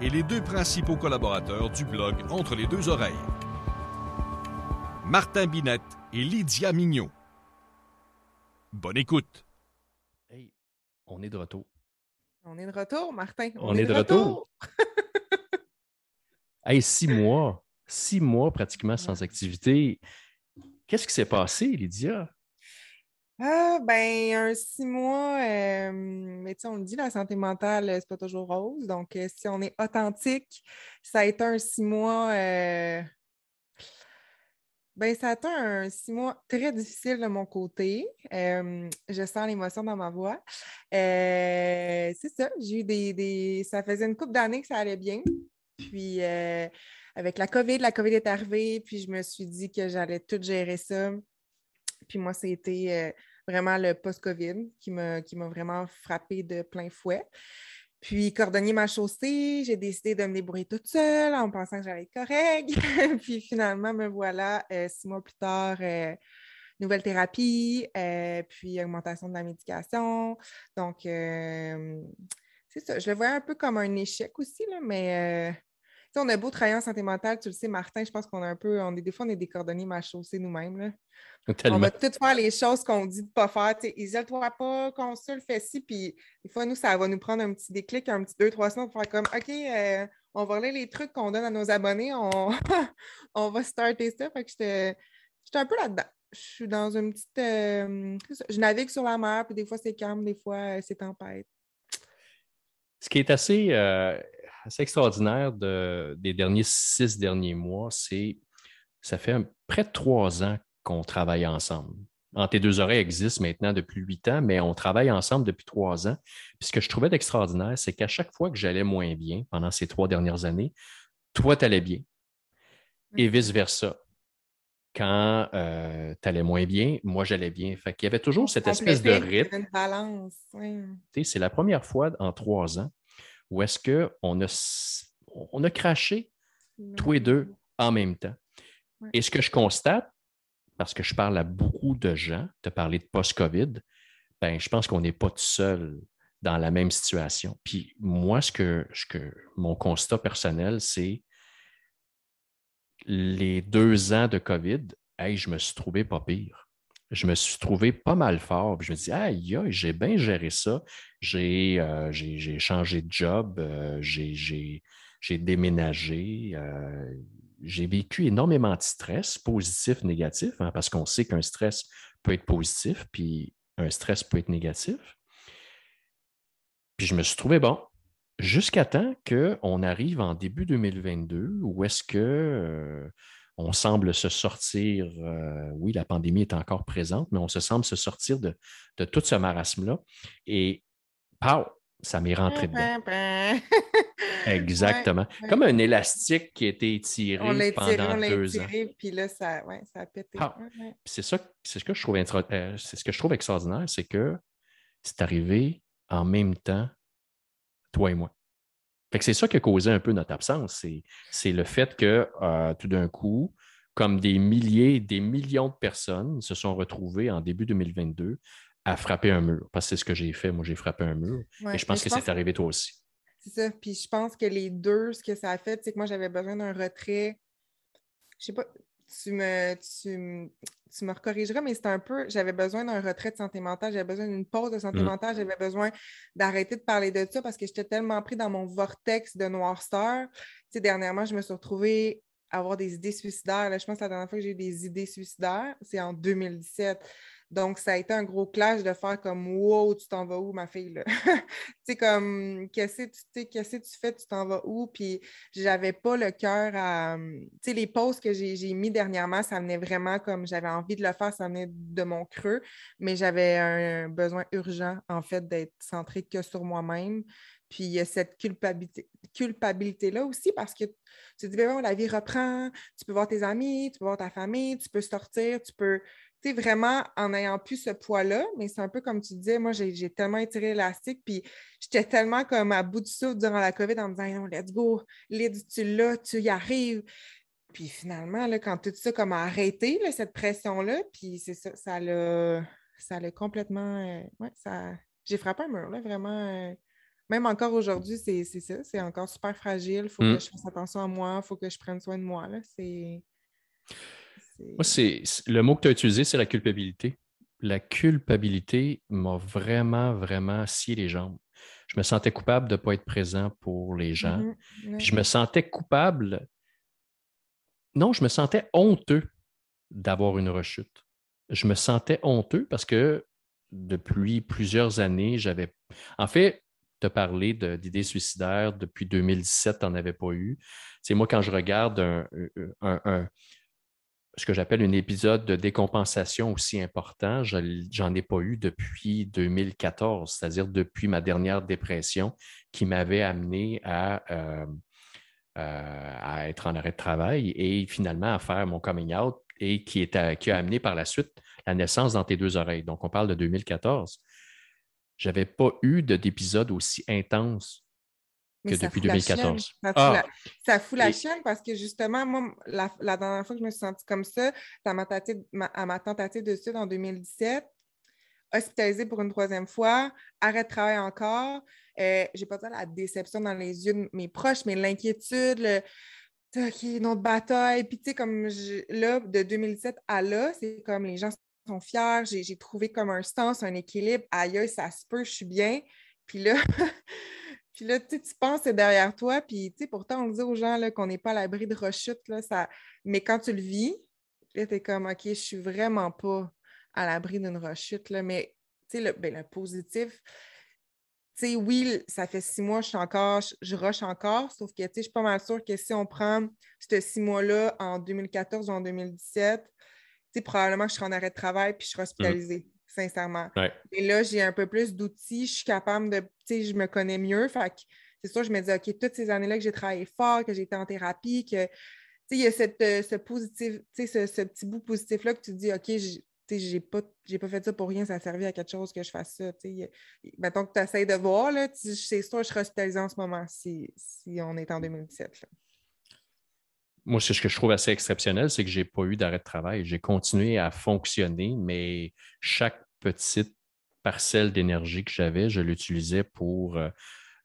et les deux principaux collaborateurs du blog Entre les deux oreilles. Martin Binette et Lydia Mignot. Bonne écoute. Hey, on est de retour. On est de retour, Martin. On, est, de retour. hey, six mois. Six mois pratiquement sans activité. Qu'est-ce qui s'est passé, Lydia? Ah, ben, un six mois, euh, mais tu sais, on le dit, la santé mentale, c'est pas toujours rose. Donc, euh, si on est authentique, ça a été un six mois. Euh, ben, ça a été un six mois très difficile de mon côté. je sens l'émotion dans ma voix. c'est ça, j'ai eu des, des, Ça faisait une couple d'années que ça allait bien. Puis, avec la COVID, la COVID est arrivée, puis je me suis dit que j'allais tout gérer ça. Puis moi, c'était vraiment le post-COVID qui m'a vraiment frappé de plein fouet. Puis, cordonnier ma chaussée, j'ai décidé de me débrouiller toute seule en pensant que j'allais être correcte. puis finalement, me voilà euh, six mois plus tard, euh, nouvelle thérapie, euh, puis augmentation de la médication. Donc, c'est ça. Je le voyais un peu comme un échec aussi, là, mais on a beau travailler en santé mentale, tu le sais, Martin, je pense qu'on a un peu, on est des fois, on est des cordonniers ma chaussée nous-mêmes. On va tout faire les choses qu'on dit de ne pas faire. Isole-toi pas, consulte, fais ci. Puis des fois, nous, ça va nous prendre un petit déclic, un petit deux, trois semaines pour faire comme OK, euh, on va relire les trucs qu'on donne à nos abonnés, on, on va starter ça. Fait que j'étais un peu là-dedans. Je suis dans une petite. Euh, je navigue sur la mer, puis des fois c'est calme, des fois euh, c'est tempête. Ce qui est assez, assez extraordinaire des derniers six derniers mois, c'est ça fait près de trois ans qu'on travaille ensemble. Entre tes deux oreilles existe maintenant depuis huit ans, mais on travaille ensemble depuis trois ans. Puis ce que je trouvais d'extraordinaire, c'est qu'à chaque fois que j'allais moins bien pendant ces trois dernières années, toi, tu allais bien. Et vice-versa. Quand euh, tu allais moins bien, moi, j'allais bien. Fait qu'il y avait toujours cette espèce de rythme. Oui. C'est la première fois en trois ans où est-ce qu'on a, on a craché tous les deux en même temps? Et ce que je constate, parce que je parle à beaucoup de gens, de parler de post-COVID, ben, je pense qu'on n'est pas tout seul dans la même situation. Puis moi, ce que, ce que mon constat personnel, c'est les deux ans de COVID, hey, je me suis trouvé pas pire je me suis trouvé pas mal fort. je me dis, aïe, j'ai bien géré ça. J'ai euh, changé de job, euh, j'ai déménagé, euh, j'ai vécu énormément de stress, positif, négatif, hein, parce qu'on sait qu'un stress peut être positif, puis un stress peut être négatif. Puis je me suis trouvé bon. Jusqu'à temps qu'on arrive en début 2022, où est-ce que on semble se sortir, euh, oui, la pandémie est encore présente, mais on se semble se sortir de, tout ce marasme-là. Et, pow, ça m'est rentré dedans. Exactement. Comme un élastique qui a été étiré pendant deux ans. Puis là, ça, ça a pété. C'est ça, c'est ce que je trouve euh, c'est ce que je trouve extraordinaire, c'est que c'est arrivé en même temps, toi et moi c'est ça qui a causé un peu notre absence. C'est le fait que euh, tout d'un coup, comme des milliers, des millions de personnes se sont retrouvées en début 2022 à frapper un mur. Parce que c'est ce que j'ai fait. Moi, j'ai frappé un mur. et je pense que c'est arrivé toi aussi. C'est ça. Puis je pense que les deux, ce que ça a fait, c'est que moi, j'avais besoin d'un retrait. Je sais pas, tu me, tu, tu me recorrigeras, mais c'est un peu, j'avais besoin d'un retrait de santé mentale, j'avais besoin d'une pause de santé mm. mentale, j'avais besoin d'arrêter de parler de ça parce que j'étais tellement pris dans mon vortex de noirceur. Tu sais, dernièrement, je me suis retrouvée à avoir des idées suicidaires. Là, je pense que la dernière fois que j'ai eu des idées suicidaires, c'est en 2017. Donc, ça a été un gros clash de faire comme Wow, tu t'en vas où, ma fille? tu sais, comme qu'est-ce que tu fais, tu t'en vas où? Puis j'avais pas le cœur à. Tu sais, les pauses que j'ai mis dernièrement, ça venait vraiment comme j'avais envie de le faire, ça venait de mon creux, mais j'avais un besoin urgent, en fait, d'être centré que sur moi-même. Puis il y a cette culpabilité, culpabilité-là aussi parce que tu te dis, ben la vie reprend, tu peux voir tes amis, tu peux voir ta famille, tu peux sortir, tu peux, tu sais, vraiment en n'ayant plus ce poids-là, mais c'est un peu comme tu disais, moi, j'ai tellement étiré l'élastique, puis j'étais tellement comme à bout de souffle durant la COVID en me disant, non, let's go, Lyd, tu l'as, tu y arrives. Puis finalement, là, quand tout ça comme a arrêté, cette pression-là, puis c'est ça, ça l'a ça l'a complètement. Euh, ouais, ça... J'ai frappé un mur, là, vraiment. Euh, même encore aujourd'hui, c'est ça. C'est encore super fragile. Il faut que mm. je fasse attention à moi. Il faut que je prenne soin de moi. C'est. Moi, c'est le mot que tu as utilisé, c'est la culpabilité. La culpabilité m'a vraiment, vraiment scié les jambes. Je me sentais coupable de ne pas être présent pour les gens. Mm-hmm. je me sentais coupable non, je me sentais honteux d'avoir une rechute. Je me sentais honteux parce que depuis plusieurs années, j'avais. En fait, te parler d'idées suicidaires depuis 2017, tu n'en avais pas eu. C'est moi, quand je regarde un, ce que j'appelle un épisode de décompensation aussi important, j'en ai pas eu depuis 2014, c'est-à-dire depuis ma dernière dépression qui m'avait amené à, euh, euh, à être en arrêt de travail et finalement à faire mon coming out et qui, est qui a amené par la suite la naissance dans tes deux oreilles. Donc, on parle de 2014. Je n'avais pas eu d'épisode aussi intense que depuis 2014. Ah! Ça, fout la, chaîne parce que justement, moi, la, dernière fois que je me suis sentie comme ça, à ma, à ma tentative de suicide en 2017, hospitalisée pour une troisième fois, arrêt de travail encore. Euh, j'ai pas dit la déception dans les yeux de mes proches, mais l'inquiétude, le OK, notre bataille. Puis, tu sais, comme là, de 2007 à là, c'est comme les gens sont fiers, j'ai trouvé comme un sens, un équilibre. Aïe, ça se peut, je suis bien. Puis là, puis là tu penses c'est derrière toi. Puis, tu sais, pourtant, on dit aux gens qu'on n'est pas à l'abri de rechute. Là, ça... Mais quand tu le vis, là, tu es comme, OK, je suis vraiment pas à l'abri d'une rechute. Là. Mais, tu sais, le, ben, le positif, sais, oui, ça fait six mois, je suis encore, je, rush encore, sauf que, tu sais, je suis pas mal sûre que si on prend ces six mois-là en 2014 ou en 2017, tu sais, probablement que je serai en arrêt de travail puis je serai mmh. hospitalisée, sincèrement. Et là, j'ai un peu plus d'outils, je suis capable de, tu sais, je me connais mieux, fait que c'est sûr, je me dis, OK, toutes ces années-là que j'ai travaillé fort, que j'ai été en thérapie, que, tu sais, il y a cette, euh, ce positif, tu sais, ce, ce, petit bout positif-là que tu dis, OK, j'ai pas, pas fait ça pour rien, ça a servi à quelque chose que je fasse ça. Mettons que tu essaies de voir, c'est sûr je serai hospitalisée en ce moment si, on est en 2017. Moi, ce que je trouve assez exceptionnel, c'est que je n'ai pas eu d'arrêt de travail. J'ai continué à fonctionner, mais chaque petite parcelle d'énergie que j'avais, je l'utilisais pour euh,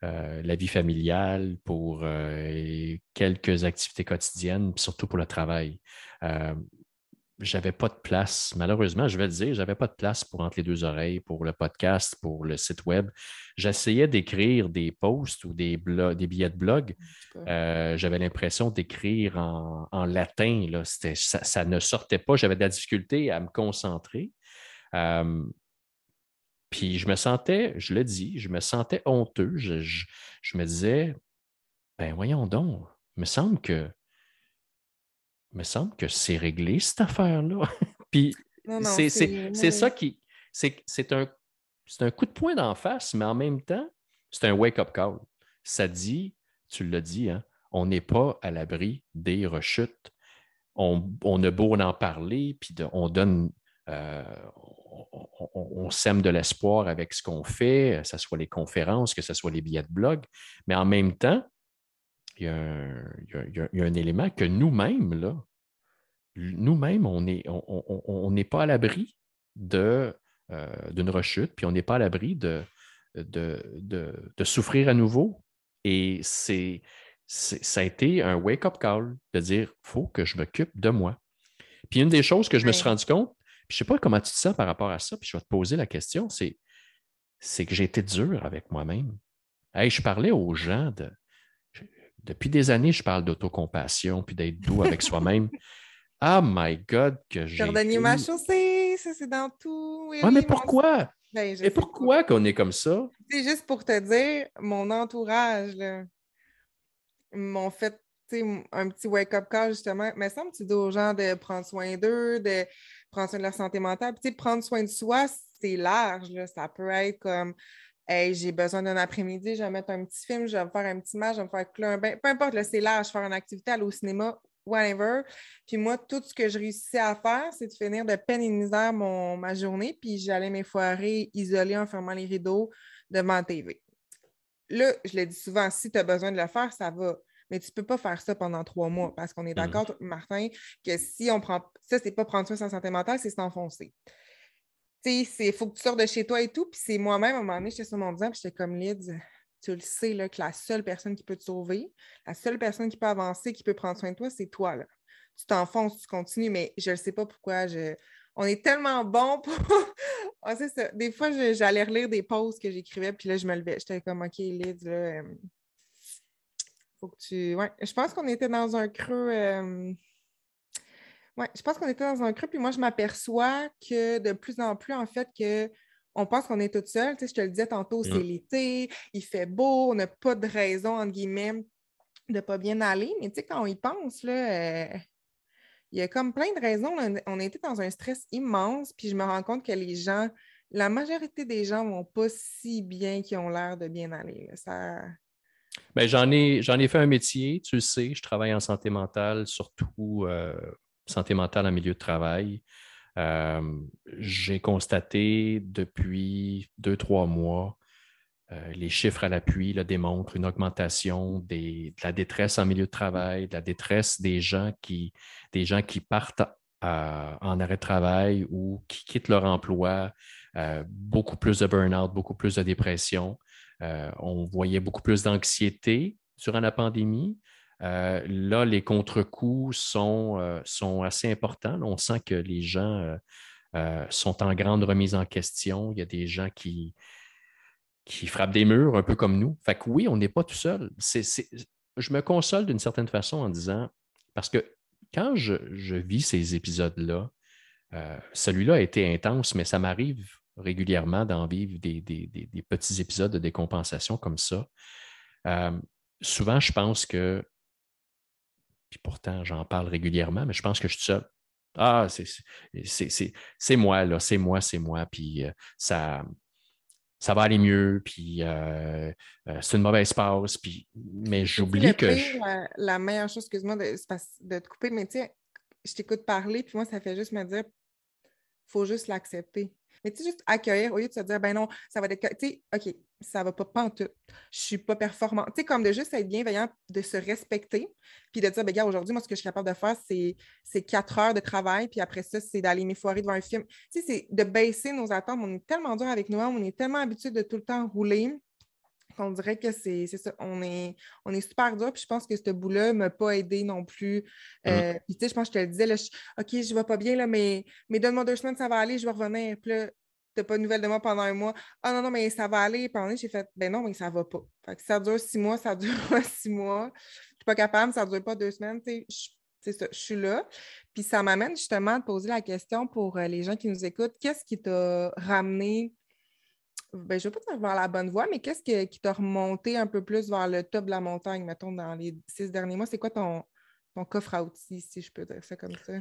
euh, la vie familiale, pour euh, quelques activités quotidiennes, surtout pour le travail j'avais pas de place. Malheureusement, je vais le dire, j'avais pas de place pour entre les deux oreilles, pour le podcast, pour le site web. J'essayais d'écrire des posts ou des, des billets de blog. Euh, j'avais l'impression d'écrire en, latin. Là. Ça, ne sortait pas. J'avais de la difficulté à me concentrer. Euh, puis je me sentais, je le dis, je me sentais honteux. Je, je me disais, ben voyons donc, il me semble que il me semble que c'est réglé, cette affaire-là. Puis c'est ça qui. C'est un, un coup de poing d'en face, mais en même temps, c'est un wake-up call. Ça dit, tu l'as dit, hein, on n'est pas à l'abri des rechutes. On, on, a beau en parler, puis on donne. Euh, on, sème de l'espoir avec ce qu'on fait, que ce soit les conférences, que ce soit les billets de blog, mais en même temps, il y, a un, élément que nous-mêmes, là, nous-mêmes, on n'est on, pas à l'abri de, euh, d'une rechute, puis on n'est pas à l'abri de, de, souffrir à nouveau. Et c'est, ça a été un wake-up call de dire faut que je m'occupe de moi. Puis une des choses que je me suis rendu compte, je ne sais pas comment tu dis ça par rapport à ça, puis je vais te poser la question, c'est, c'est que j'ai été dur avec moi-même. je parlais aux gens de, depuis des années, je parle d'autocompassion puis d'être doux avec soi-même. Ah my God, que j'ai. Jordanie ma chaussée, ça c'est dans tout. Oui, mais pourquoi? Ben, Et pourquoi qu'on est comme ça? C'est juste pour te dire, mon entourage m'ont fait un petit wake-up call justement. Mais ça me tu dis aux gens de prendre soin d'eux, de prendre soin de leur santé mentale. Puis, prendre soin de soi, c'est large. Là. Ça peut être comme j'ai besoin d'un après-midi, je vais mettre un petit film, je vais me faire un petit match, je vais me faire un bain. Peu importe, là, c'est large, faire une activité, aller au cinéma, whatever. Puis moi, tout ce que je réussissais à faire, c'est de finir de peine et de misère mon, ma journée, puis j'allais m'effoirer isolée en fermant les rideaux devant la TV. Là, je le dis souvent, si tu as besoin de le faire, ça va. Mais tu ne peux pas faire ça pendant trois mois parce qu'on est mmh. d'accord, Martin, que si on prend. Ça, c'est pas prendre soin de sa santé mentale, c'est s'enfoncer. Tu sais, il faut que tu sors de chez toi et tout. Puis c'est moi-même, à un moment donné, j'étais sur mon divan, puis j'étais comme Lyd, tu le sais, là, que la seule personne qui peut te sauver, la seule personne qui peut avancer, qui peut prendre soin de toi, c'est toi. Là. Tu t'enfonces, tu continues, mais je ne sais pas pourquoi. Je... On est tellement bon pour. Ah, des fois, j'allais relire des pauses que j'écrivais, puis là, je me levais. J'étais comme, OK, Lyd, là, euh, faut que tu. Ouais, je pense qu'on était dans un creux. Euh, ouais, je pense qu'on était dans un creux, puis moi, je m'aperçois que de plus en plus, en fait, que on pense qu'on est toute seule. Tu sais, je te le disais tantôt, c'est l'été, il fait beau, on n'a pas de raison, entre guillemets, de ne pas bien aller. Mais tu sais, quand on y pense, là, euh, il y a comme plein de raisons. On était dans un stress immense, puis je me rends compte que les gens, la majorité des gens ne vont pas si bien qu'ils ont l'air de bien aller. Ça... Ben, j'en, ai, j'en ai fait un métier, tu le sais, je travaille en santé mentale, surtout euh, santé mentale en milieu de travail. Euh, j'ai constaté depuis deux, trois mois, euh, les chiffres à l'appui démontrent une augmentation de la détresse en milieu de travail, de la détresse des gens qui, des gens qui partent en arrêt de travail ou qui quittent leur emploi, beaucoup plus de burn-out, beaucoup plus de dépression. On voyait beaucoup plus d'anxiété durant la pandémie. Euh, là, les contre-coups sont, euh, assez importants. on sent que les gens euh, sont en grande remise en question. Il y a des gens qui, qui frappent des murs, un peu comme nous. Fait que oui, on n'est pas tout seul. je me console d'une certaine façon en disant, parce que quand je, vis ces épisodes-là, celui-là a été intense, mais ça m'arrive régulièrement d'en vivre des, des, petits épisodes de décompensation comme ça. souvent, je pense que puis pourtant, j'en parle régulièrement, mais je pense que je suis seul. Ah, c'est moi, là, c'est moi, c'est moi, puis euh, ça, ça va aller mieux, puis euh, euh, c'est une mauvaise passe, puis, mais j'oublie que. La, meilleure chose, excuse-moi de, de, te couper, mais tu sais, je t'écoute parler, puis moi, ça fait juste me dire, il faut juste l'accepter. Mais tu sais, juste accueillir au lieu de se dire, ben non, ça va être. Tu sais, OK, ça va pas, tout. Je suis pas performant. Tu sais, comme de juste être bienveillant, de se respecter, puis de dire, ben gars, aujourd'hui, moi, ce que je suis capable de faire, c'est quatre heures de travail, puis après ça, c'est d'aller m'effoirer devant un film. Tu sais, c'est de baisser nos attentes. On est tellement dur avec nous-mêmes, on est tellement habitué de tout le temps rouler qu'on dirait que c'est ça. On est, on est super dur. Puis je pense que ce bout-là ne m'a pas aidé non plus. Mmh. Euh, puis tu sais, je pense que je te le disais, là, OK, je ne vais pas bien, là, mais, mais donne-moi deux semaines, ça va aller, je vais revenir. Puis là, tu n'as pas de nouvelles de moi pendant un mois. Ah non, non, mais ça va aller. Puis j'ai fait, ben non, mais ça ne va pas. Fait que ça dure six mois, ça dure six mois. Je suis pas capable, ça ne dure pas deux semaines. Tu sais, je suis là. Puis ça m'amène justement à poser la question pour euh, les gens qui nous écoutent. Qu'est-ce qui t'a ramené ben, je ne veux pas dire vers la bonne voie, mais qu'est-ce qui t'a remonté un peu plus vers le top de la montagne, mettons, dans les six derniers mois? C'est quoi ton, coffre à outils, si je peux dire ça comme ça?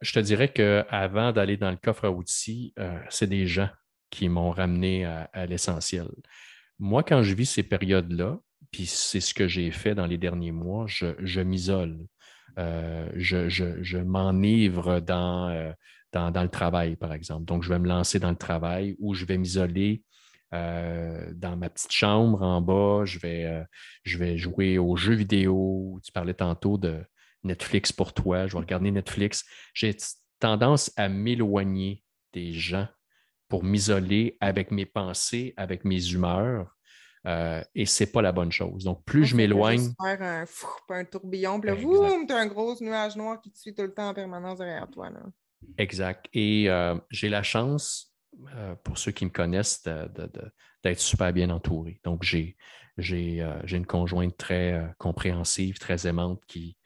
Je te dirais qu'avant d'aller dans le coffre à outils, euh, c'est des gens qui m'ont ramené à, l'essentiel. Moi, quand je vis ces périodes-là, puis c'est ce que j'ai fait dans les derniers mois, je, m'isole. Euh, je, m'enivre dans, euh, dans, le travail, par exemple. Donc, je vais me lancer dans le travail ou je vais m'isoler euh, dans ma petite chambre en bas. Je vais, euh, je vais jouer aux jeux vidéo. Tu parlais tantôt de Netflix pour toi. Je vais regarder Netflix. J'ai tendance à m'éloigner des gens pour m'isoler avec mes pensées, avec mes humeurs. Euh, et ce n'est pas la bonne chose. Donc, plus je m'éloigne. faire un, un tourbillon, puis là, tu as un gros nuage noir qui te suit tout le temps en permanence derrière toi. Là. Exact. Et euh, j'ai la chance, euh, pour ceux qui me connaissent, d'être super bien entouré. Donc, j'ai euh, une conjointe très compréhensive, très aimante qui,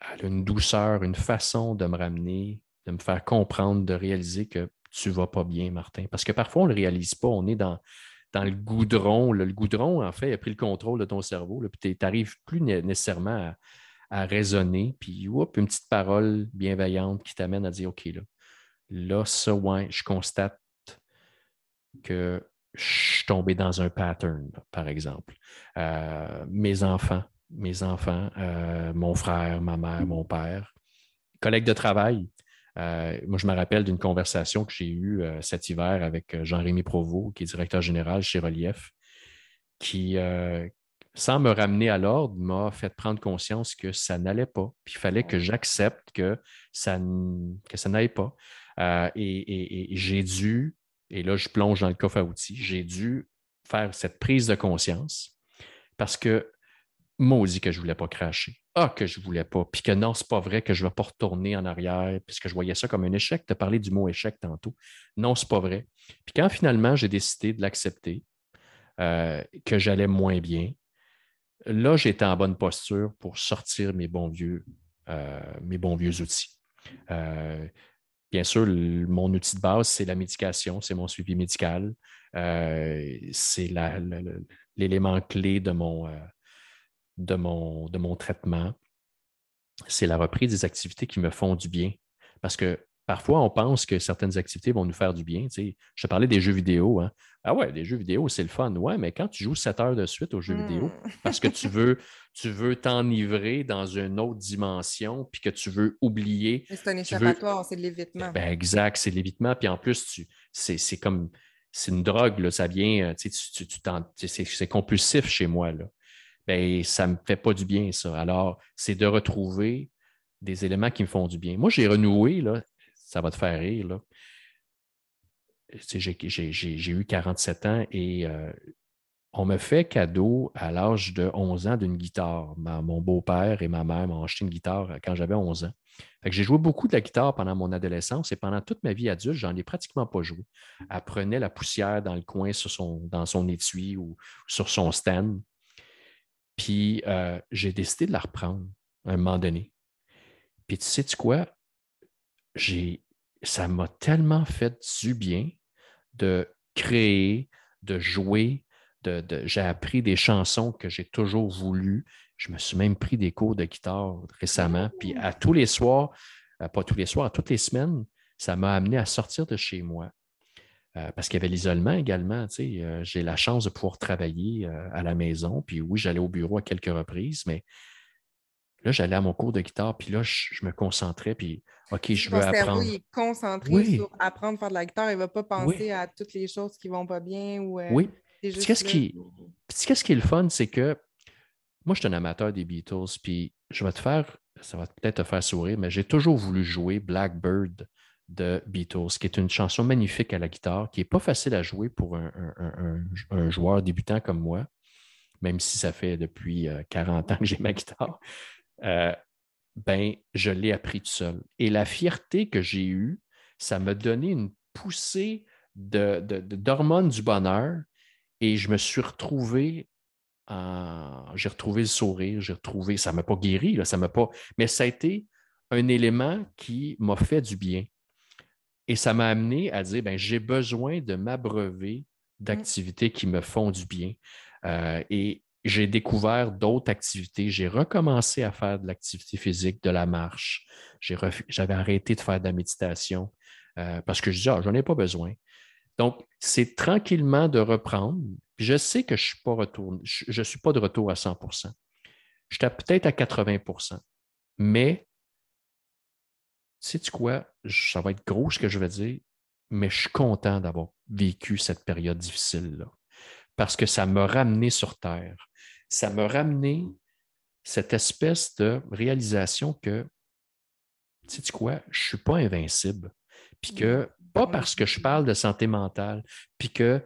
a une douceur, une façon de me ramener, de me faire comprendre, de réaliser que tu ne vas pas bien, Martin. Parce que parfois, on ne le réalise pas. On est dans, le goudron. Le, goudron, en fait, a pris le contrôle de ton cerveau. tu n'arrives plus nécessairement à à raisonner, puis une petite parole bienveillante qui t'amène à dire OK, là, là, ça, ouais, je constate que je suis tombé dans un pattern, par exemple. Euh, mes enfants, mes enfants, euh, mon frère, ma mère, mon père, collègues de travail. Euh, moi, je me rappelle d'une conversation que j'ai eue cet hiver avec Jean-Rémy Provost, qui est directeur général chez Relief, qui, sans me ramener à l'ordre, m'a fait prendre conscience que ça n'allait pas. Puis il fallait que j'accepte que ça, que ça n'allait pas. et j'ai dû et là, je plonge dans le coffre à outils, j'ai dû faire cette prise de conscience parce que maudit que je ne voulais pas cracher. Ah, que je ne voulais pas. Puis que non, ce n'est pas vrai que je ne vais pas retourner en arrière, puisque je voyais ça comme un échec. Tu as parlé du mot échec tantôt. Non, ce n'est pas vrai. Puis quand finalement j'ai décidé de l'accepter, euh, que j'allais moins bien, là, j'étais en bonne posture pour sortir mes bons vieux, euh, mes bons vieux outils. Euh, Bien sûr, mon outil de base, c'est la médication, c'est mon suivi médical. Euh, c'est l'élément clé de mon, de, mon, de mon traitement. C'est la reprise des activités qui me font du bien. Parce que parfois, on pense que certaines activités vont nous faire du bien. je te parlais des jeux vidéo. Hein. Ah ouais, des jeux vidéo, c'est le fun. Ouais, mais quand tu joues 7 heures de suite aux jeux vidéo, hmm. parce que tu veux tu veux t'enivrer dans une autre dimension, puis que tu veux oublier. C'est un échappatoire, c'est de l'évitement. Ben, exact, c'est de l'évitement. Puis en plus, tu, c'est, comme c'est une drogue, là, ça vient, euh, tu, tu, tu c'est, compulsif chez moi. Là. Ben, ça ne me fait pas du bien, ça. Alors, c'est de retrouver des éléments qui me font du bien. Moi, j'ai renoué, là, ça va te faire rire. Là. J'ai, eu 47 ans et euh, on me fait cadeau à l'âge de 11 ans d'une guitare. mon beau-père et ma mère m'ont acheté une guitare quand j'avais 11 ans. j'ai joué beaucoup de la guitare pendant mon adolescence et pendant toute ma vie adulte, j'en ai pratiquement pas joué. Elle prenait la poussière dans le coin dans son étui ou sur son stand. Puis euh, j'ai décidé de la reprendre à un moment donné. Puis tu sais -tu quoi? Ça m'a tellement fait du bien de créer, de jouer, j'ai appris des chansons que j'ai toujours voulu. Je me suis même pris des cours de guitare récemment. Puis à tous les soirs, euh, pas tous les soirs, à toutes les semaines, ça m'a amené à sortir de chez moi. Euh, parce qu'il y avait l'isolement également. Euh, j'ai la chance de pouvoir travailler à la maison. Puis oui, j'allais au bureau à quelques reprises, mais là, j'allais à mon cours de guitare, puis là, je, me concentrais, puis OK, je veux apprendre. Cerveau, il est concentré sur apprendre à faire de la guitare. Il ne va pas penser à toutes les choses qui ne vont pas bien. Ou, Oui, Qu'est-ce qui, qu'est-ce qui est le fun, c'est que moi, je suis un amateur des Beatles, puis je vais te faire, ça va peut-être te faire sourire, mais j'ai toujours voulu jouer Blackbird de Beatles, qui est une chanson magnifique à la guitare, qui n'est pas facile à jouer pour un, joueur débutant comme moi, même si ça fait depuis 40 euh, ans que j'ai ma guitare. Euh, ben, je l'ai appris tout seul. Et la fierté que j'ai eue, ça m'a donné une poussée d'hormones de, du bonheur et je me suis retrouvé, j'ai retrouvé le sourire, j'ai retrouvé, ça ne m'a pas guéri, là, ça m'a pas, mais ça a été un élément qui m'a fait du bien. Et ça m'a amené à dire, ben, j'ai besoin de m'abreuver d'activités qui me font du bien. Euh, et j'ai découvert d'autres activités. J'ai recommencé à faire de l'activité physique, de la marche. J'avais arrêté de faire de la méditation euh, parce que je disais, ah, j'en ai pas besoin. Donc, c'est tranquillement de reprendre. je sais que je ne suis, pas suis pas de retour à 100% Je suis peut-être à 80% mais sais-tu quoi? Ça va être gros ce que je vais dire, mais je suis content d'avoir vécu cette période difficile-là parce que ça m'a ramené sur Terre. Ça m'a ramené cette espèce de réalisation que, sais-tu quoi? Je ne suis pas invincible. Puis que pas parce que je parle de santé mentale, puis que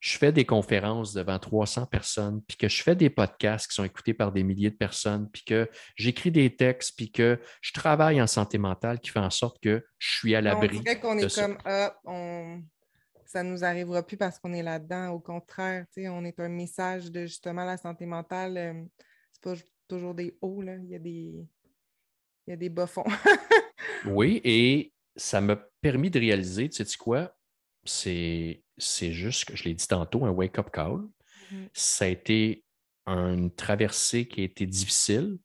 je fais des conférences devant 300 personnes, puis que je fais des podcasts qui sont écoutés par des milliers de personnes, puis que j'écris des textes, puis que je travaille en santé mentale qui fait en sorte que je suis à l'abri. On qu'on est comme, ah, ça ne nous arrivera plus parce qu'on est là-dedans. Au contraire, on est un message de justement la santé mentale. Ce euh, c'est pas toujours des hauts, là. il y a des, il y a des bas fonds. oui, et ça m'a permis de réaliser, tu sais quoi, c'est, c'est juste, je l'ai dit tantôt, un wake-up call. Mm-hmm. Ça a été une traversée qui a été difficile,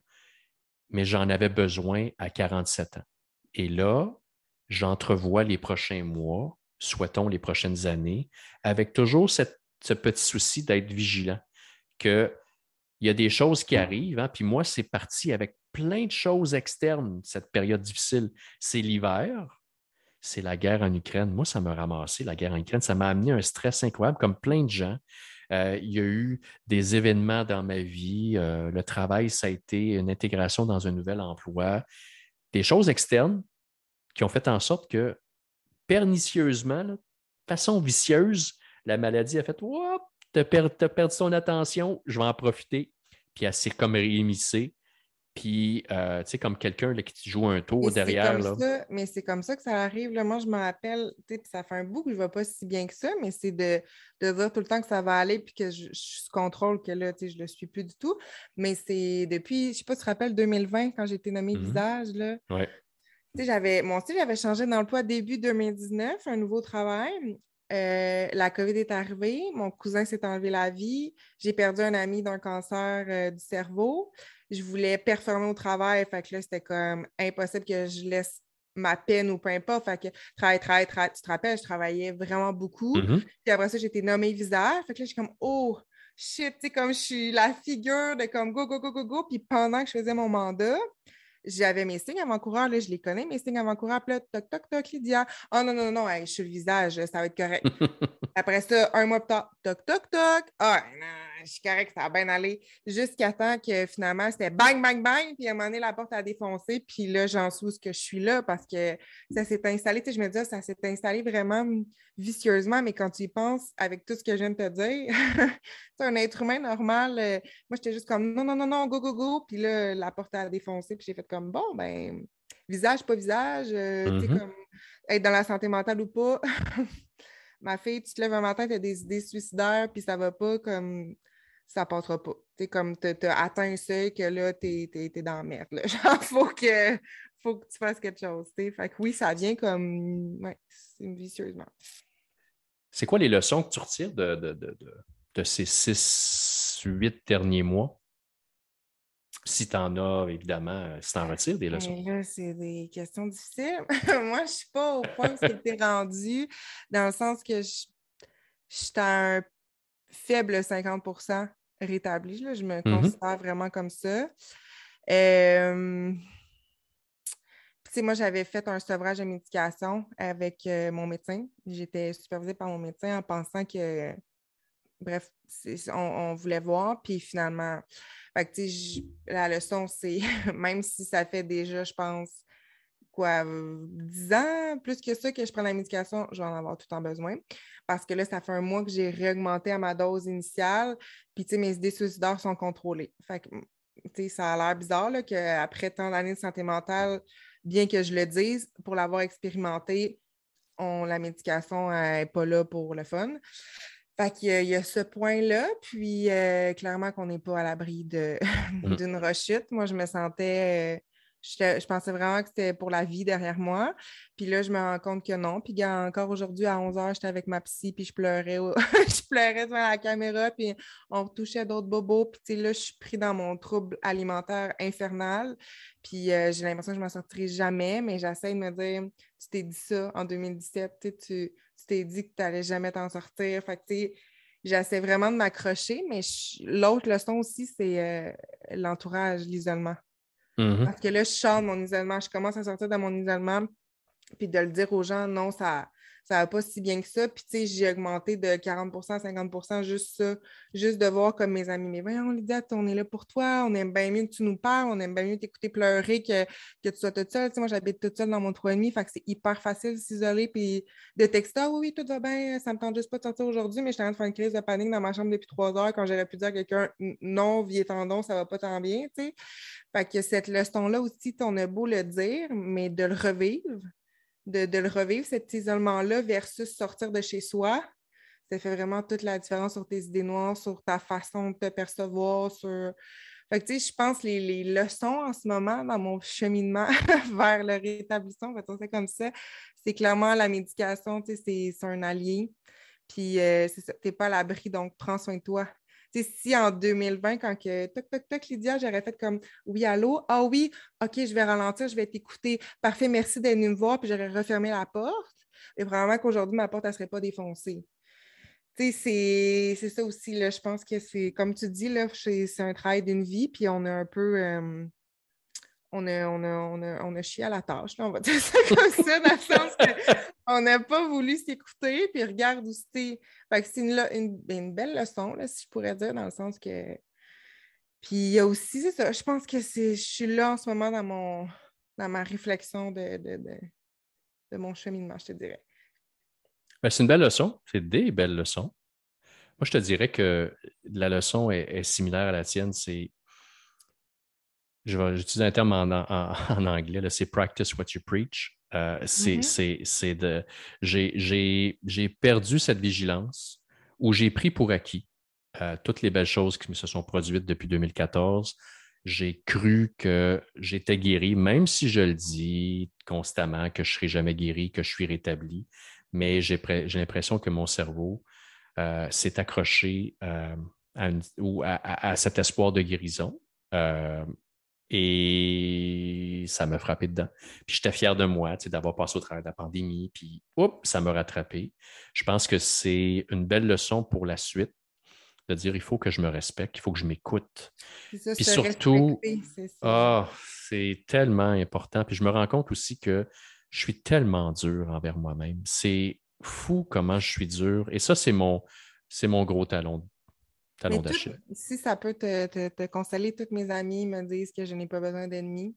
mais j'en avais besoin à 47 ans. Et là, j'entrevois les prochains mois souhaitons, les prochaines années, avec toujours ce petit souci d'être vigilant, qu'il y a des choses qui arrivent. Hein, puis moi, c'est parti avec plein de choses externes, cette période difficile. C'est l'hiver, c'est la guerre en Ukraine. Moi, ça m'a ramassé, la guerre en Ukraine. Ça m'a amené un stress incroyable, comme plein de gens. Euh, il y a eu des événements dans ma vie. Euh, le travail, ça a été une intégration dans un nouvel emploi. Des choses externes qui ont fait en sorte que, pernicieusement, de façon vicieuse, la maladie a fait Tu as, perdu ton attention, je vais en profiter. Puis elle s'est comme réémissée. Puis, euh, tu sais, comme quelqu'un qui joue un tour derrière. Là. mais c'est comme ça que ça arrive. Là. Moi, je me rappelle, tu sais, ça fait un bout que je ne vais pas si bien que ça, mais c'est de, de, dire tout le temps que ça va aller puis que je, je contrôle que là, tu sais, je ne le suis plus du tout. Mais c'est depuis, je ne sais pas si tu te rappelles, 2020, quand j'ai été nommée mm-hmm. visage, là. Ouais. J'avais, mon style, j'avais changé d'emploi début 2019, un nouveau travail. Euh, la COVID est arrivée, mon cousin s'est enlevé la vie, j'ai perdu un ami d'un cancer euh, du cerveau je voulais performer au travail. Fait que là, c'était comme impossible que je laisse ma peine ou peu importe. Fait que travail, travail, travail. Tu te rappelles, je travaillais vraiment beaucoup. Mm-hmm. Puis après ça, j'ai été nommée visage. Fait que là, je suis comme, oh, shit, tu sais, comme je suis la figure de comme go, go, go, go, go. Puis pendant que je faisais mon mandat, j'avais mes signes avant-coureurs, là, je les connais, mes signes avant-coureurs, puis là, toc, toc, toc, Lydia. Ah oh, non, non, non, je suis le visage, ça va être correct. Après ça, un mois plus tard, toc, toc, toc. Ah, non, je suis correct, ça va bien aller. Jusqu'à temps que finalement, c'était bang, bang, bang, puis à un moment donné, la porte a défoncé, puis là, j'en suis ce que je suis là parce que ça s'est installé. Tu sais, je me dis, ça s'est installé vraiment vicieusement, mais quand tu y penses, avec tout ce que je viens de te dire, c'est un être humain normal. Euh, moi, j'étais juste comme non, non, non, non, go, go, go. Puis là, la porte a défoncé, puis j'ai fait comme bon, ben, visage, pas visage, euh, mm-hmm. comme être dans la santé mentale ou pas. Ma fille, tu te lèves un matin, tu as des idées suicidaires, puis ça va pas comme ça passera pas. Tu comme tu as atteint un seuil que là, tu es, dans la merde. Là. Genre, faut que, faut que tu fasses quelque chose. Fait que oui, ça vient comme ouais, vicieusement. C'est quoi les leçons que tu retires de, de, de, de ces six, huit derniers mois? Si tu en as, évidemment, si tu en retires des leçons. là, c'est des questions difficiles. Moi, je ne suis pas au point où tu rendu, dans le sens que je, suis à un faible 50% rétabli. je me mm-hmm. considère vraiment comme ça. Euh, moi, j'avais fait un sevrage de médication avec euh, mon médecin. J'étais supervisée par mon médecin en pensant que, bref, on, voulait voir. Puis finalement, la leçon, c'est, même si ça fait déjà, je pense, quoi, 10 ans, plus que ça, que je prends la médication, je vais en avoir tout le temps besoin. Parce que là, ça fait un mois que j'ai réaugmenté à ma dose initiale, puis mes idées suicidaires sont contrôlées. Fait que, ça a l'air bizarre qu'après tant d'années de santé mentale, bien que je le dise, pour l'avoir expérimenté, on, la médication n'est pas là pour le fun. Fait qu'il y, a ce point-là, puis euh, clairement qu'on n'est pas à l'abri mmh. d'une rechute. Moi, je me sentais euh, je, pensais vraiment que c'était pour la vie derrière moi. Puis là, je me rends compte que non. Puis encore aujourd'hui, à 11 h, j'étais avec ma psy, puis je pleurais. je pleurais devant la caméra, puis on retouchait d'autres bobos. Puis là, je suis pris dans mon trouble alimentaire infernal. Puis euh, j'ai l'impression que je ne m'en sortirai jamais, mais j'essaie de me dire, tu t'es dit ça en 2017, tu t'es dit que tu n'allais jamais t'en sortir. Fait que, j'essaie vraiment de m'accrocher, mais l'autre leçon aussi, c'est euh, l'entourage, l'isolement. Mm-hmm. Parce que là, je sors de mon isolement, je commence à sortir de mon isolement, puis de le dire aux gens, non, ça, ça va pas si bien que ça. Puis, tu sais, j'ai augmenté de 40% à 50% juste ça, juste de voir comme mes amis. Mais voyons, Lydia, on est là pour toi, on aime bien mieux que tu nous parles, on aime bien mieux t'écouter pleurer que, que tu sois toute seule. Tu sais, moi, j'habite toute seule dans mon 3,5, fait que c'est hyper facile de s'isoler puis de texter, ah oui, oui, tout va bien, ça me tente juste pas de sortir aujourd'hui, mais je suis en train de faire une crise de panique dans ma chambre depuis trois heures quand j'aurais pu dire à quelqu'un, non, vie et tendon, ça va pas tant bien, tu sais. Fait que cette leçon-là aussi, on a beau le dire, mais de le revivre, de, le revivre, cet isolement-là, versus sortir de chez soi, ça fait vraiment toute la différence sur tes idées noires, sur ta façon de te percevoir, sur. Tu sais, je pense que les, leçons en ce moment dans mon cheminement vers le rétablissement, c'est comme ça, c'est clairement la médication, tu sais, c'est un allié. Puis, euh, tu n'es pas à l'abri, donc prends soin de toi si en 2020, quand que toc, toc, toc, Lydia, j'aurais fait comme oui, allô, ah oui, OK, je vais ralentir, je vais t'écouter. Parfait, merci d'être venu me voir, puis j'aurais refermé la porte. Et probablement qu'aujourd'hui, ma porte, elle ne serait pas défoncée. C'est ça aussi, là, je pense que c'est, comme tu dis, là, c'est un travail d'une vie, puis on a un peu... Euh, on a, on, a, on, a, chié à la tâche, là, on va dire ça comme ça, dans le sens qu'on n'a pas voulu s'écouter, puis regarde où c'était. c'est une, une, belle leçon, là, si je pourrais dire, dans le sens que. Puis il y a aussi, ça, je pense que je suis là en ce moment dans, mon, dans ma réflexion de, de, de, mon cheminement, je te dirais. Ben, c'est une belle leçon, c'est des belles leçons. Moi, je te dirais que la leçon est similaire à la tienne, c'est je vais utiliser un terme en, anglais, c'est practice what you preach. Euh, mm-hmm. c'est de. J'ai perdu cette vigilance où j'ai pris pour acquis euh, toutes les belles choses qui se sont produites depuis 2014. J'ai cru que j'étais guéri, même si je le dis constamment que je ne serai jamais guéri, que je suis rétabli. Mais j'ai l'impression que mon cerveau euh, s'est accroché à, à, cet espoir de guérison. Et ça m'a frappé dedans. Puis j'étais fier de moi d'avoir passé au travers de la pandémie. Puis, oups, ça m'a rattrapé. Je pense que c'est une belle leçon pour la suite de dire il faut que je me respecte, il faut que je m'écoute. Puis surtout, ah, c'est tellement important. Puis je me rends compte aussi que je suis tellement dur envers moi-même. C'est fou comment je suis dur. Et ça, c'est mon, c'est mon gros talon si ça peut te, te, consoler, toutes mes amies me disent que je n'ai pas besoin d'ennemis,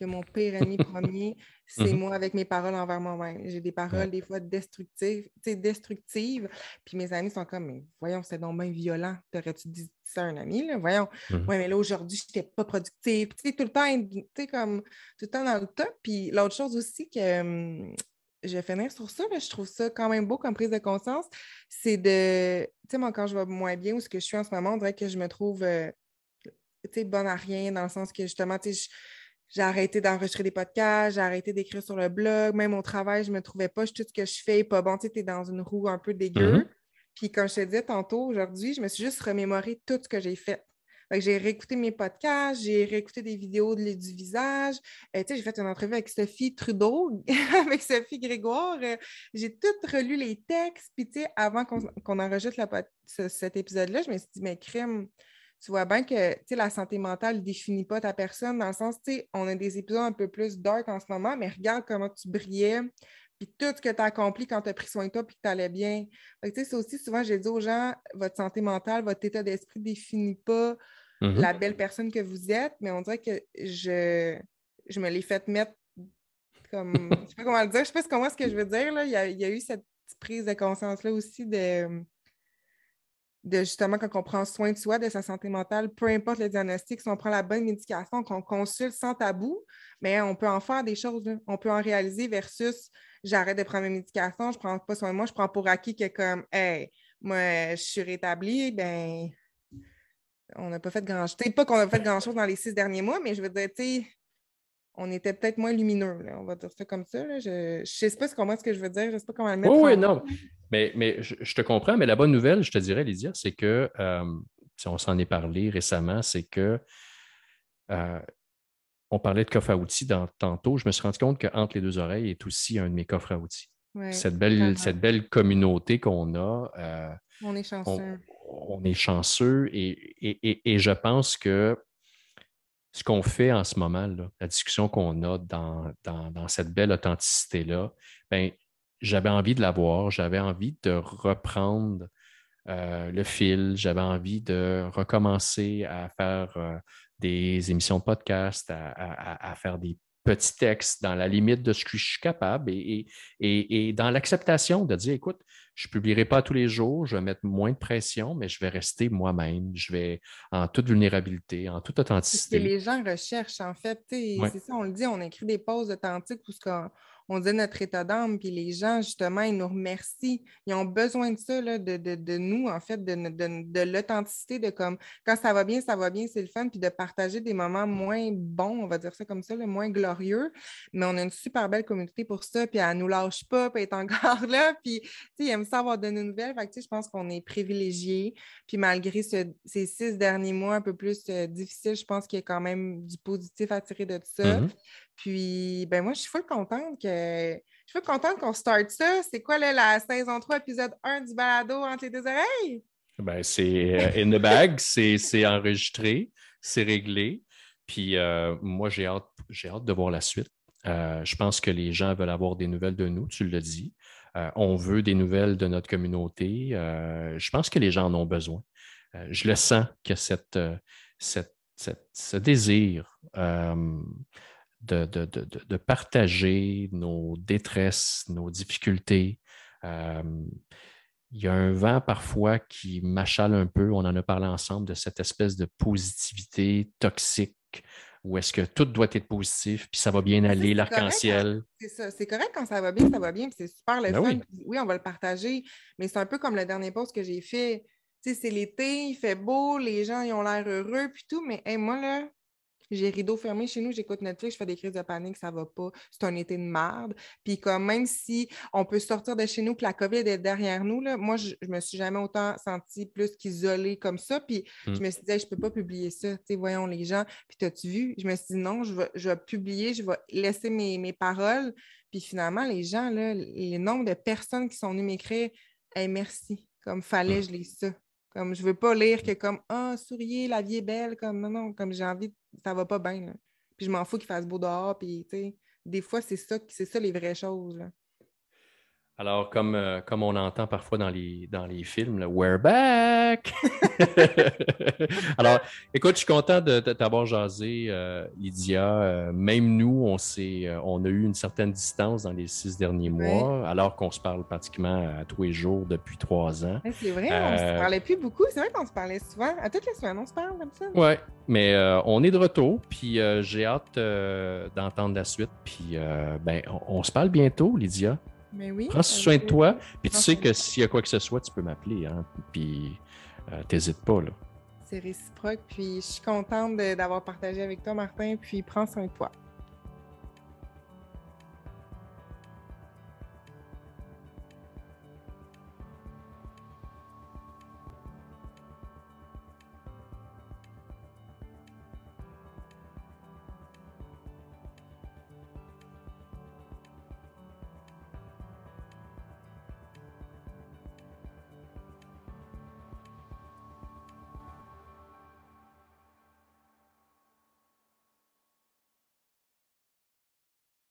que mon pire ennemi premier, c'est mhm. moi avec mes paroles envers moi-même. J'ai des paroles des fois destructives, destructives, puis mes amis sont comme, mais voyons, c'est donc bien violent. T'aurais-tu dit ça à un ami, là? Voyons, mhm. ouais, mais là, aujourd'hui, je n'étais pas productive. Tout le temps, comme, tout le temps dans le top. Puis l'autre chose aussi que hum, je vais finir sur ça, mais je trouve ça quand même beau comme prise de conscience. C'est de, tu sais, moi, quand je vais moins bien ou ce que je suis en ce moment, on dirait que je me trouve, euh, tu sais, bonne à rien, dans le sens que justement, tu sais, j'ai arrêté d'enregistrer des podcasts, j'ai arrêté d'écrire sur le blog, même au travail, je me trouvais pas, tout ce que je fais pas bon, tu sais, es dans une roue un peu dégueu. Mm-hmm. Puis comme je te disais tantôt, aujourd'hui, je me suis juste remémoré tout ce que j'ai fait j'ai réécouté mes podcasts, j'ai réécouté des vidéos de, du visage. Euh, j'ai fait une entrevue avec Sophie Trudeau, avec Sophie Grégoire. Euh, j'ai tout relu les textes. Puis, avant qu'on enregistre cet épisode-là, je me suis dit, mais crime, tu vois bien que la santé mentale ne définit pas ta personne, dans le sens, on a des épisodes un peu plus dark en ce moment, mais regarde comment tu brillais, puis tout ce que tu as accompli quand tu as pris soin de toi puis que tu allais bien. C'est aussi souvent, j'ai dit aux gens, votre santé mentale, votre état d'esprit ne définit pas Mm-hmm. la belle personne que vous êtes, mais on dirait que je, je me l'ai fait mettre comme. je sais pas comment le dire, je sais pas comment ce que je veux dire. Là. Il, y a, eu cette prise de conscience-là aussi de, de justement quand on prend soin de soi, de sa santé mentale, peu importe le diagnostic, si on prend la bonne médication, qu'on consulte sans tabou, mais on peut en faire des choses. On peut en réaliser versus j'arrête de prendre mes médications, je prends pas soin de moi, je prends pour acquis que comme hey, moi je suis rétablie, ben on n'a pas fait grand-chose. Pas qu'on a fait grand-chose dans les six derniers mois, mais je veux dire, tu on était peut-être moins lumineux, on va dire ça comme ça. Je ne sais pas comment ce que je veux dire, je ne sais pas comment le mettre. oui, non, mais, mais je, te comprends, mais la bonne nouvelle, je te dirais, Lydia, c'est que, euh, si on s'en est parlé récemment, c'est que euh, on parlait de coffre à outils dans, tantôt. Je me suis rendu compte qu'entre les deux oreilles est aussi un de mes coffres à outils. cette, belle, cette belle communauté qu'on a. Euh, on est chanceux. on est chanceux et, je pense que ce qu'on fait en ce moment, la discussion qu'on a dans, cette belle authenticité-là, ben, j'avais envie de l'avoir, j'avais envie de reprendre euh, le fil, j'avais envie de recommencer à faire euh, des émissions de podcast, à, faire des petits textes dans la limite de ce que je suis capable et, et dans l'acceptation de dire, écoute, je ne publierai pas tous les jours, je vais mettre moins de pression, mais je vais rester moi-même. Je vais en toute vulnérabilité, en toute authenticité. C'est ce que les gens recherchent, en fait. C'est ça, on le dit, on écrit des pauses authentiques où ce on dit notre état d'âme, puis les gens, justement, ils nous remercient. Ils ont besoin de ça, de, nous, en fait, de, l'authenticité, de comme quand ça va bien, ça va bien, c'est le fun, puis de partager des moments moins bons, on va dire ça comme ça, le moins glorieux. Mais on a une super belle communauté pour ça, puis elle ne nous lâche pas, puis elle est encore là, puis ils aiment ça avoir de nos nouvelles. Fait je pense qu'on est privilégiés. Puis malgré ces six derniers mois un peu plus euh, difficiles, je pense qu'il y a quand même du positif à tirer de ça. Mm-hmm. Puis, ben moi, je suis full contente que Je suis contente qu'on starte ça. C'est quoi la saison 3, épisode 1 du balado entre les deux oreilles? Ben, c'est euh, in the bag, c'est enregistré, c'est réglé. Puis euh, moi, j'ai hâte, hâte de voir la suite. Euh, je pense que les gens veulent avoir des nouvelles de nous, tu l'as dit. on veut des nouvelles de notre communauté. je pense que les gens en ont besoin. je le sens que cette, ce désir de, de, partager nos détresses, nos difficultés. Euh, il y a un vent parfois qui m'achale un peu. On en a parlé ensemble de cette espèce de positivité toxique où est-ce que tout doit être positif, puis ça va bien aller, l'arc-en-ciel. C'est ça, c'est correct quand ça va bien, ça va bien, c'est super le ben fun. Oui. on va le partager, mais c'est un peu comme le dernier post que j'ai fait. Tu sais, c'est l'été, il fait beau, les gens ils ont l'air heureux, puis tout, mais moi, là, j'ai rideau fermé chez nous, j'écoute Netflix, je fais des crises de panique, ça va pas. C'est un été de merde. Puis comme même si on peut sortir de chez nous, que la COVID est derrière nous, là, moi, je, je me suis jamais autant sentie plus qu'isolée comme ça. Puis je mmh. me suis dit, je peux pas publier ça. Tu sais, voyons les gens. Puis t'as-tu vu? Je me suis dit, non, je vais, je vais publier, je vais laisser mes, mes paroles. Puis finalement, les gens, là, les nombres de personnes qui sont venues m'écrire, hey, merci, comme fallait, mmh. je lis ça. Comme je veux pas lire que comme Ah, souriez, la vie est belle, comme non, non, comme j'ai envie, ça va pas bien. Puis je m'en fous qu'il fasse beau dehors, puis tu sais, des fois, c'est ça, c'est ça les vraies choses. Là. Alors, comme, euh, comme on entend parfois dans les, dans les films, We're back! Alors, écoute, je suis content de, t'avoir jasé, euh, Lydia. Euh, même nous, on, on a eu une certaine distance dans les six derniers mois, alors qu'on se parle pratiquement à tous les jours depuis trois ans. C'est vrai, on ne se parlait plus beaucoup. C'est vrai qu'on se parlait souvent. À toutes les semaines, on se parle comme ça. Oui, mais on est de retour, puis j'ai hâte d'entendre la suite. Puis, ben, on se parle bientôt, Lydia. Mais oui. Prends soin de toi. Puis tu sais que s'il y a quoi que ce soit, tu peux m'appeler. Hein, puis euh, t'hésites pas. là. C'est réciproque. Puis je suis contente d'avoir partagé avec toi, Martin. Puis prends soin de toi.